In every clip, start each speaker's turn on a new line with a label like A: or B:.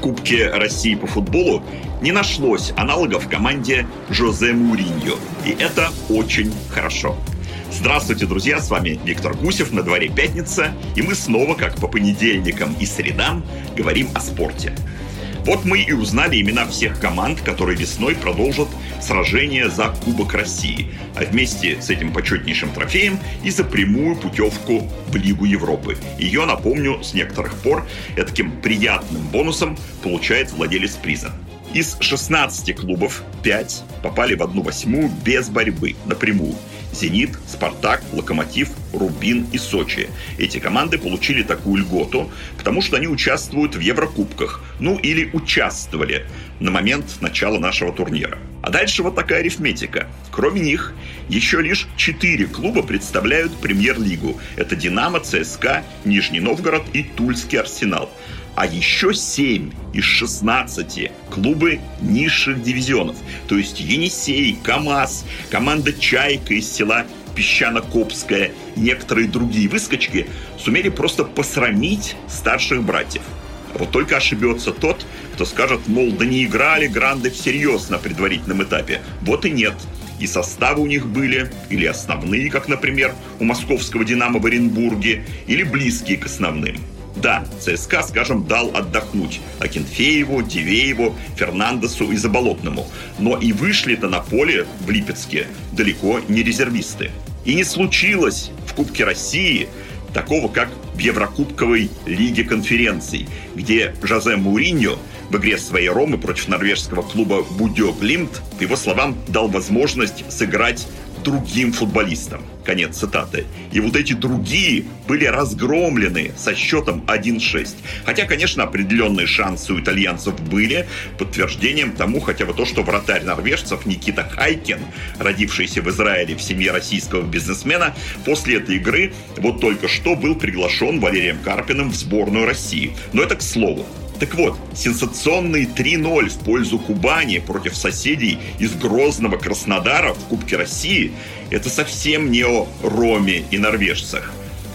A: Кубке России по футболу не нашлось аналогов команде Жозе Муриньо. И это очень хорошо. Здравствуйте, друзья, с вами Виктор Гусев, на дворе пятница, и мы снова, как по понедельникам и средам, говорим о спорте. Вот мы и узнали имена всех команд, которые весной продолжат сражение за Кубок России, а вместе с этим почетнейшим трофеем и за прямую путевку в Лигу Европы. Ее, напомню, с некоторых пор таким приятным бонусом получает владелец приза. Из 16 клубов 5 попали в одну восьмую без борьбы, напрямую. «Зенит», «Спартак», «Локомотив», «Рубин» и «Сочи». Эти команды получили такую льготу, потому что они участвуют в Еврокубках, ну или участвовали на момент начала нашего турнира. А дальше вот такая арифметика. Кроме них, еще лишь четыре клуба представляют премьер-лигу. Это «Динамо», «ЦСКА», «Нижний Новгород» и «Тульский Арсенал» а еще 7 из 16 клубы низших дивизионов. То есть Енисей, КАМАЗ, команда «Чайка» из села Песчано-Копская и некоторые другие выскочки сумели просто посрамить старших братьев. Вот только ошибется тот, кто скажет, мол, да не играли гранды всерьез на предварительном этапе. Вот и нет. И составы у них были, или основные, как, например, у московского «Динамо» в Оренбурге, или близкие к основным. Да, ЦСКА, скажем, дал отдохнуть Акинфееву, Дивееву, Фернандесу и Заболотному. Но и вышли-то на поле в Липецке далеко не резервисты. И не случилось в Кубке России такого, как в Еврокубковой Лиге конференций, где Жозе Муриньо в игре своей Ромы против норвежского клуба Будё Глимт, по его словам, дал возможность сыграть другим футболистам. Конец цитаты. И вот эти другие были разгромлены со счетом 1-6. Хотя, конечно, определенные шансы у итальянцев были. Подтверждением тому хотя бы то, что вратарь норвежцев Никита Хайкин, родившийся в Израиле в семье российского бизнесмена, после этой игры вот только что был приглашен Валерием Карпиным в сборную России. Но это к слову. Так вот, сенсационный 3-0 в пользу Кубани против соседей из Грозного Краснодара в Кубке России – это совсем не о Роме и норвежцах.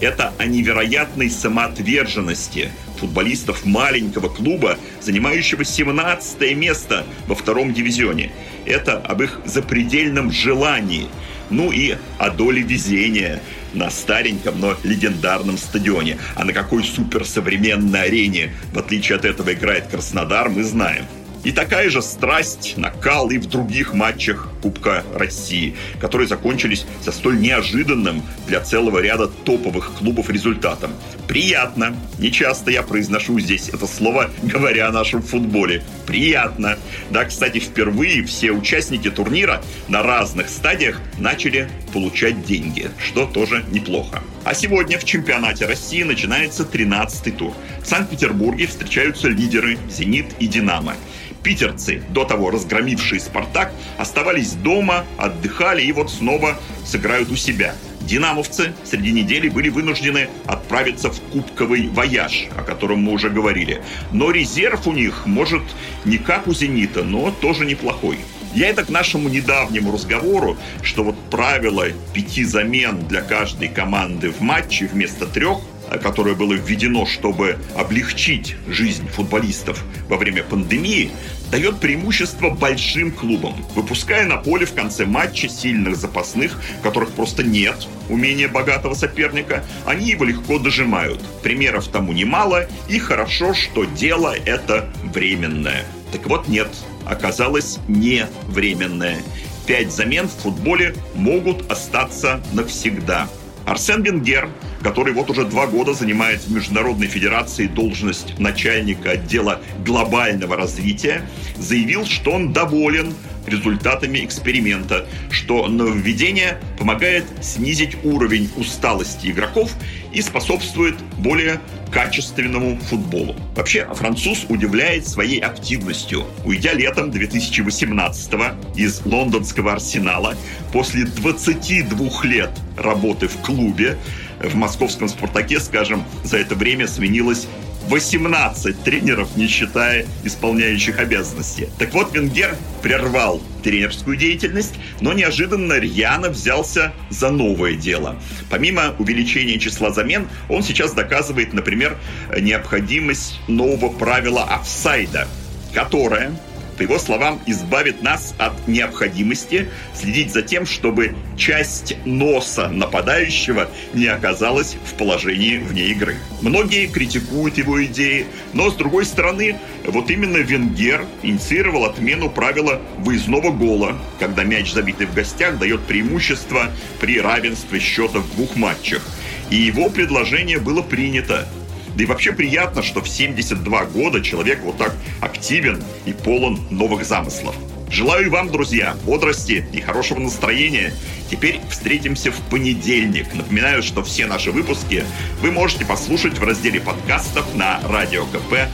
A: Это о невероятной самоотверженности футболистов маленького клуба, занимающего 17 место во втором дивизионе. Это об их запредельном желании, ну и о доле везения – на стареньком, но легендарном стадионе. А на какой суперсовременной арене, в отличие от этого, играет Краснодар, мы знаем. И такая же страсть, накал и в других матчах Кубка России, которые закончились со столь неожиданным для целого ряда топовых клубов результатом. Приятно. Не часто я произношу здесь это слово, говоря о нашем футболе. Приятно. Да, кстати, впервые все участники турнира на разных стадиях начали получать деньги, что тоже неплохо. А сегодня в чемпионате России начинается 13-й тур. В Санкт-Петербурге встречаются лидеры «Зенит» и «Динамо». Питерцы, до того разгромившие «Спартак», оставались дома, отдыхали и вот снова сыграют у себя. Динамовцы среди недели были вынуждены отправиться в кубковый вояж, о котором мы уже говорили. Но резерв у них, может, не как у «Зенита», но тоже неплохой. Я это к нашему недавнему разговору, что вот правило пяти замен для каждой команды в матче вместо трех – которое было введено, чтобы облегчить жизнь футболистов во время пандемии, дает преимущество большим клубам, выпуская на поле в конце матча сильных запасных, которых просто нет умения богатого соперника, они его легко дожимают. Примеров тому немало, и хорошо, что дело это временное. Так вот нет, оказалось не временное. Пять замен в футболе могут остаться навсегда. Арсен Венгер который вот уже два года занимает в Международной Федерации должность начальника отдела глобального развития, заявил, что он доволен результатами эксперимента, что нововведение помогает снизить уровень усталости игроков и способствует более качественному футболу. Вообще, француз удивляет своей активностью. Уйдя летом 2018 из лондонского арсенала, после 22 лет работы в клубе, в московском «Спартаке», скажем, за это время сменилось 18 тренеров, не считая исполняющих обязанности. Так вот, Венгер прервал тренерскую деятельность, но неожиданно рьяно взялся за новое дело. Помимо увеличения числа замен, он сейчас доказывает, например, необходимость нового правила офсайда, которое по его словам, избавит нас от необходимости следить за тем, чтобы часть носа нападающего не оказалась в положении вне игры. Многие критикуют его идеи, но с другой стороны, вот именно Венгер инициировал отмену правила выездного гола, когда мяч, забитый в гостях, дает преимущество при равенстве счета в двух матчах. И его предложение было принято. Да и вообще приятно, что в 72 года человек вот так активен и полон новых замыслов. Желаю вам, друзья, бодрости и хорошего настроения. Теперь встретимся в понедельник. Напоминаю, что все наши выпуски вы можете послушать в разделе подкастов на radiokp.ru.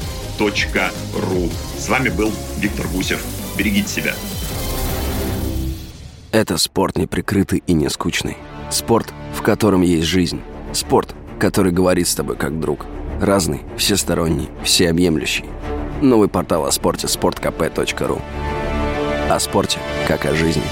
A: С вами был Виктор Гусев. Берегите себя.
B: Это спорт неприкрытый и не скучный. Спорт, в котором есть жизнь. Спорт, который говорит с тобой как друг. Разный, всесторонний, всеобъемлющий. Новый портал о спорте – sportkp.ru О спорте, как о жизни.